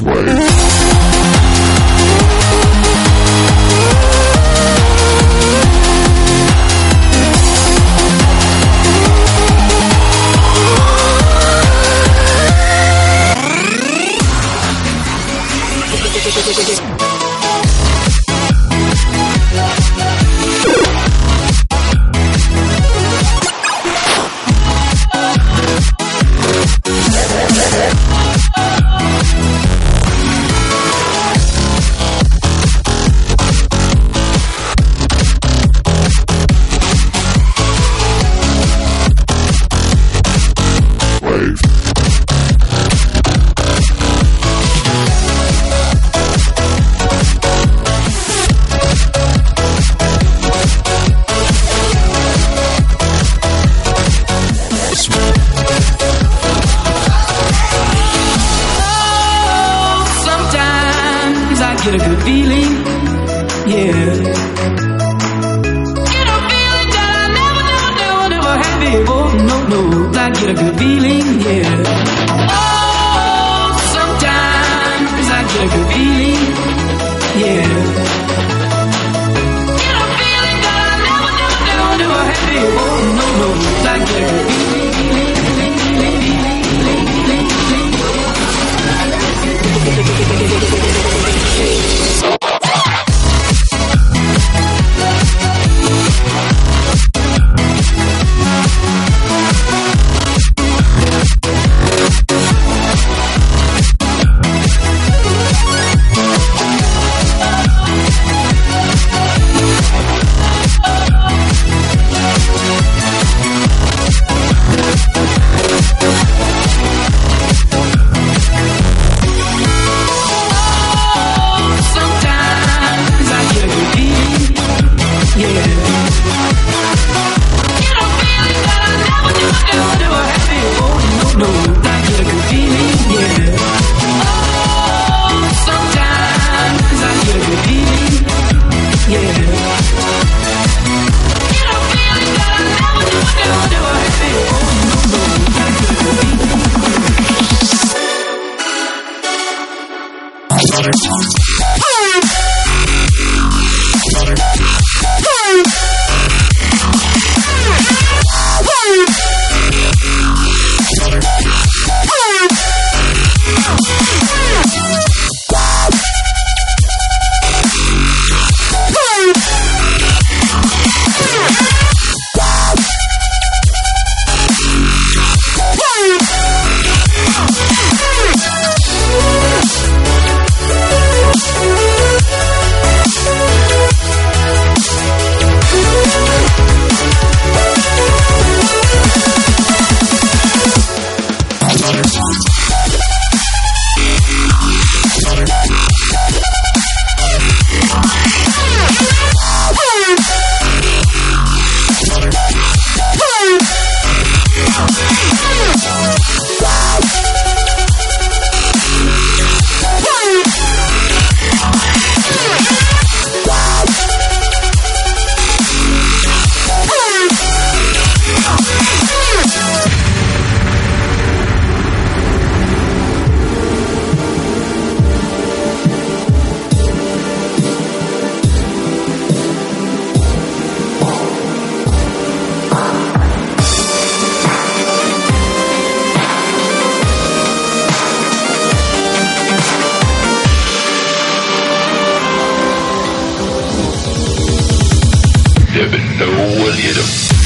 this way. Mars. him and no one hit.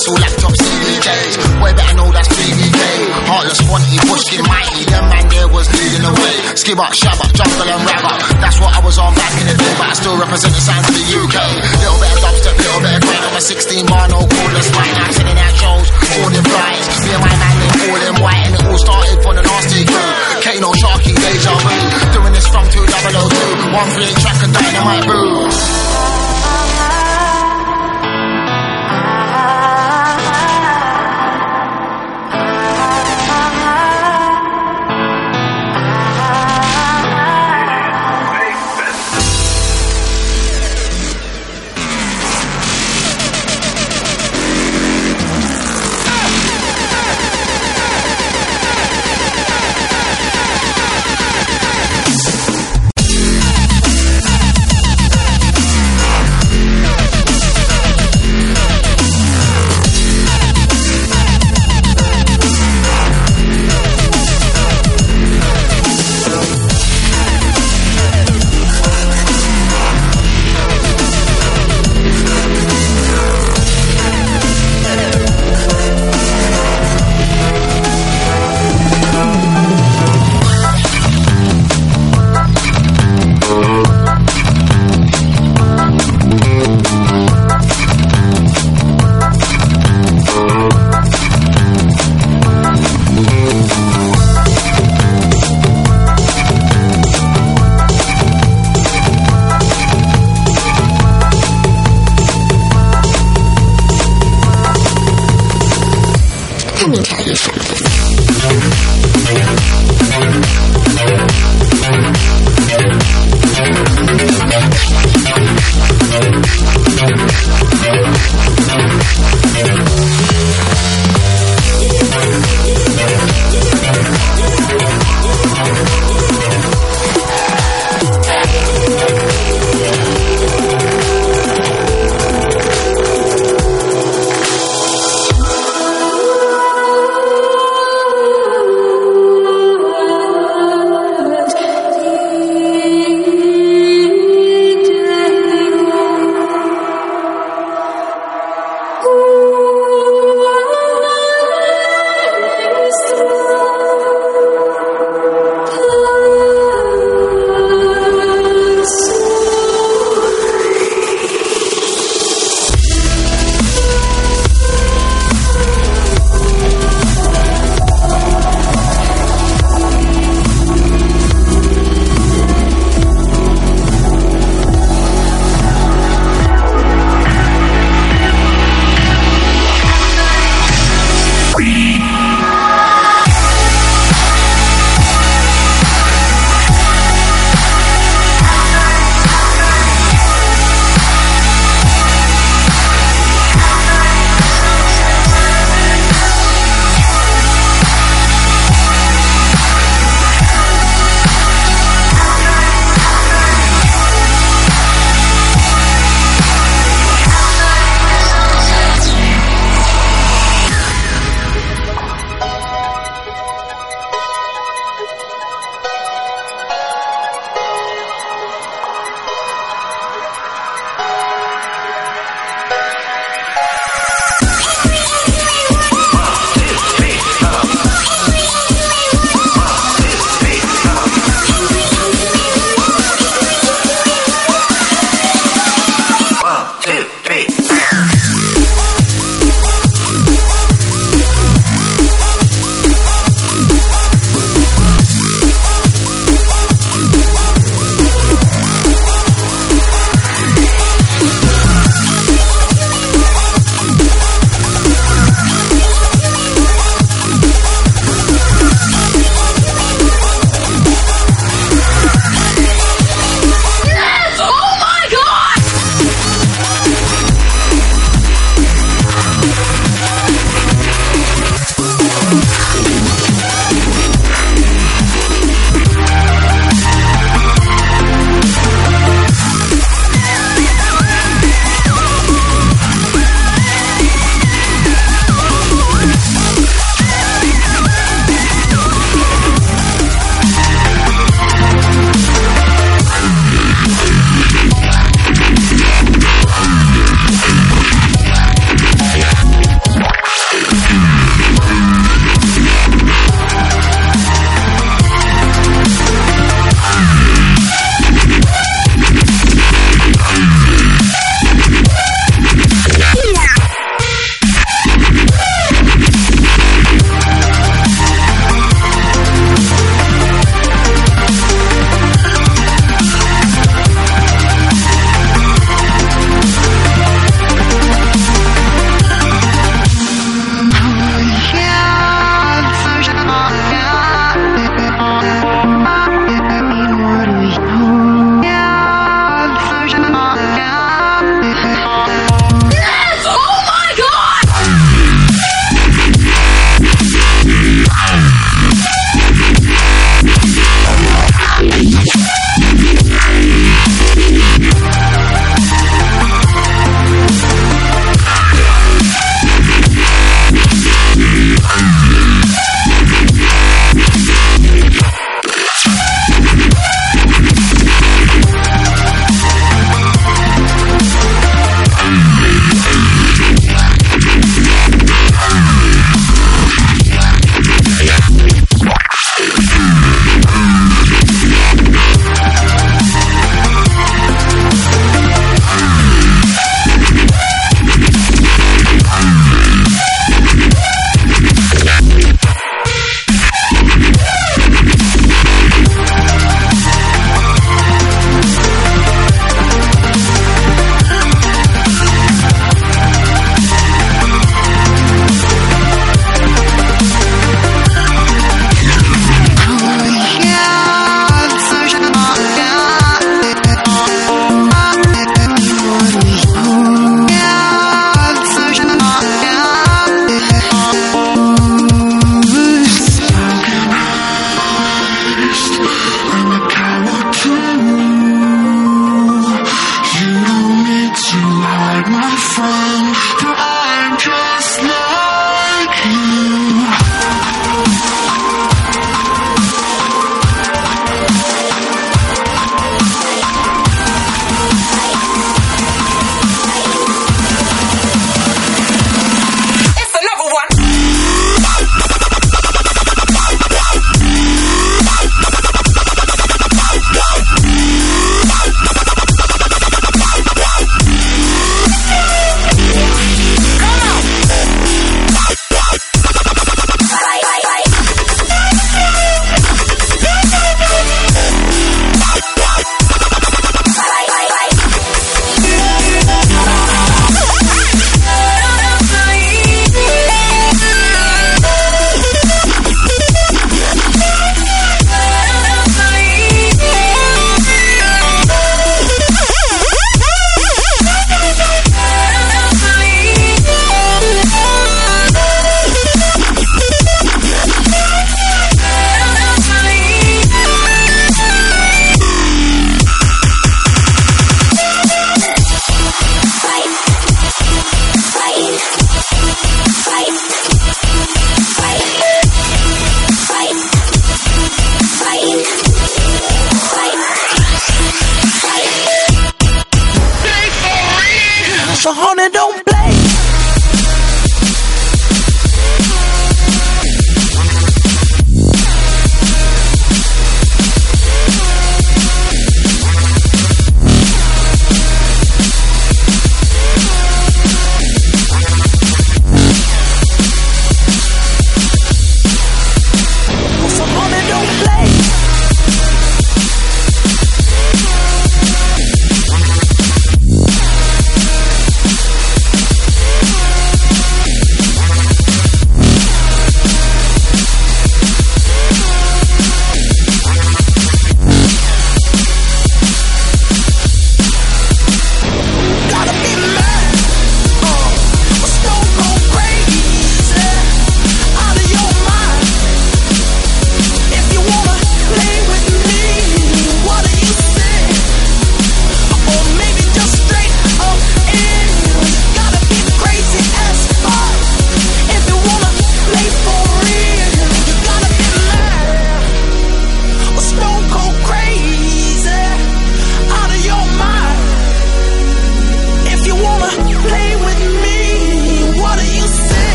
Console laptop CDJs, days. Way better know that's 3D. Heartless, funny, pushkin, mighty. Them man there was leading the way. Skip up, shab up, jungle and rab up. That's what I was on back in the day, but I still represent the sounds of the UK. Little bit of dubstep, little bit of grind. I'm a 16 bar, no cooler spine. I'm sending out shows, all in flies. Me and my man, they all them white, and it all started from the nasty crew. Kano, Sharky, Deja Vu. Doing this from 2002. One free track of dynamite boo. Sorry.